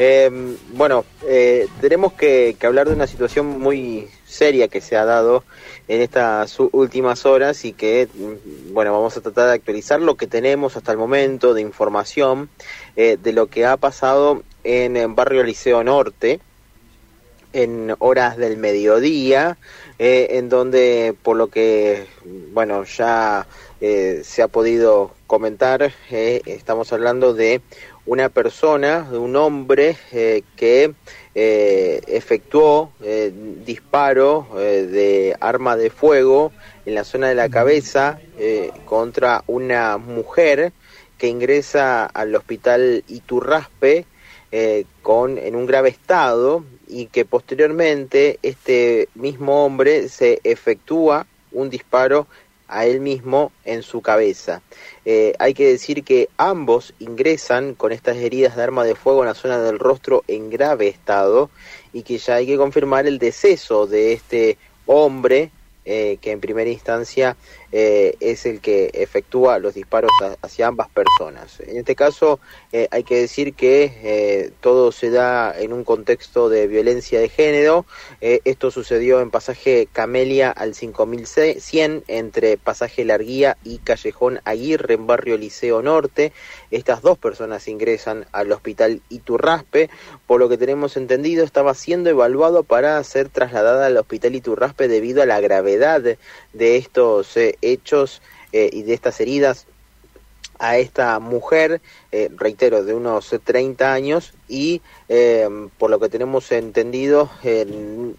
Eh, bueno, eh, tenemos que, hablar de una situación muy seria que se ha dado en estas últimas horas y que, mm, bueno, vamos a tratar de actualizar lo que tenemos hasta el momento de información eh, de lo que ha pasado en, el Barrio Liceo Norte en horas del mediodía, en donde por lo que, bueno, ya se ha podido comentar, estamos hablando de una persona, un hombre eh, que eh, efectuó eh, disparo de arma de fuego en la zona de la cabeza contra una mujer que ingresa al hospital Iturraspe con, en un grave estado y que posteriormente este mismo hombre se efectúa un disparo a él mismo en su cabeza. Eh, hay que decir que ambos ingresan con estas heridas de arma de fuego en la zona del rostro en grave estado y que ya hay que confirmar el deceso de este hombre eh, que en primera instancia eh, es el que efectúa los disparos hacia ambas personas. En este caso eh, hay que decir que todo se da en un contexto de violencia de género. esto sucedió en pasaje Camelia al 5100 entre pasaje Larguía y Callejón Aguirre en barrio Liceo Norte. Estas dos personas ingresan al hospital Iturraspe. Por lo que tenemos entendido estaba siendo evaluado para ser trasladada al hospital Iturraspe debido a la gravedad de estos eh, hechos eh, y de estas heridas a esta mujer, eh, reitero, de unos 30 años y por lo que tenemos entendido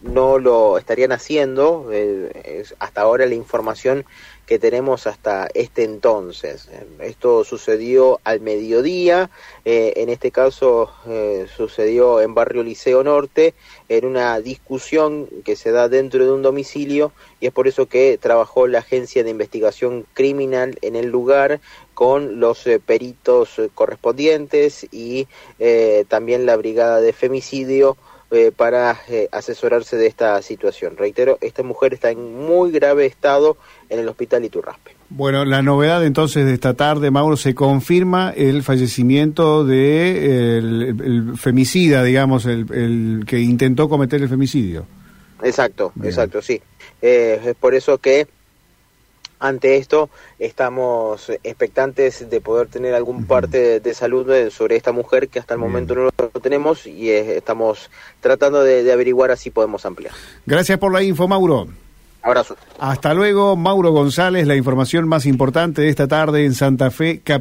no lo estarían haciendo. hasta ahora la información que tenemos hasta este entonces. Esto sucedió al mediodía, eh, en este caso eh, sucedió en Barrio Liceo Norte, en una discusión que se da dentro de un domicilio y es por eso que trabajó la Agencia de Investigación Criminal en el lugar con los eh, peritos correspondientes y también la Brigada de Femicidio eh, para eh, asesorarse de esta situación. Reitero, esta mujer está en muy grave estado en el hospital Iturraspe. Bueno, la novedad entonces de esta tarde, Mauro, se confirma el fallecimiento de el, femicida, digamos, el, que intentó cometer el femicidio. Exacto, exacto, sí. Eh, es por eso que ante esto estamos expectantes de poder tener algún parte de, salud sobre esta mujer que hasta el momento no lo tenemos y estamos tratando de, averiguar así podemos ampliar. Gracias por la info, Mauro. Abrazo. Hasta luego, Mauro González, la información más importante de esta tarde en Santa Fe, capital.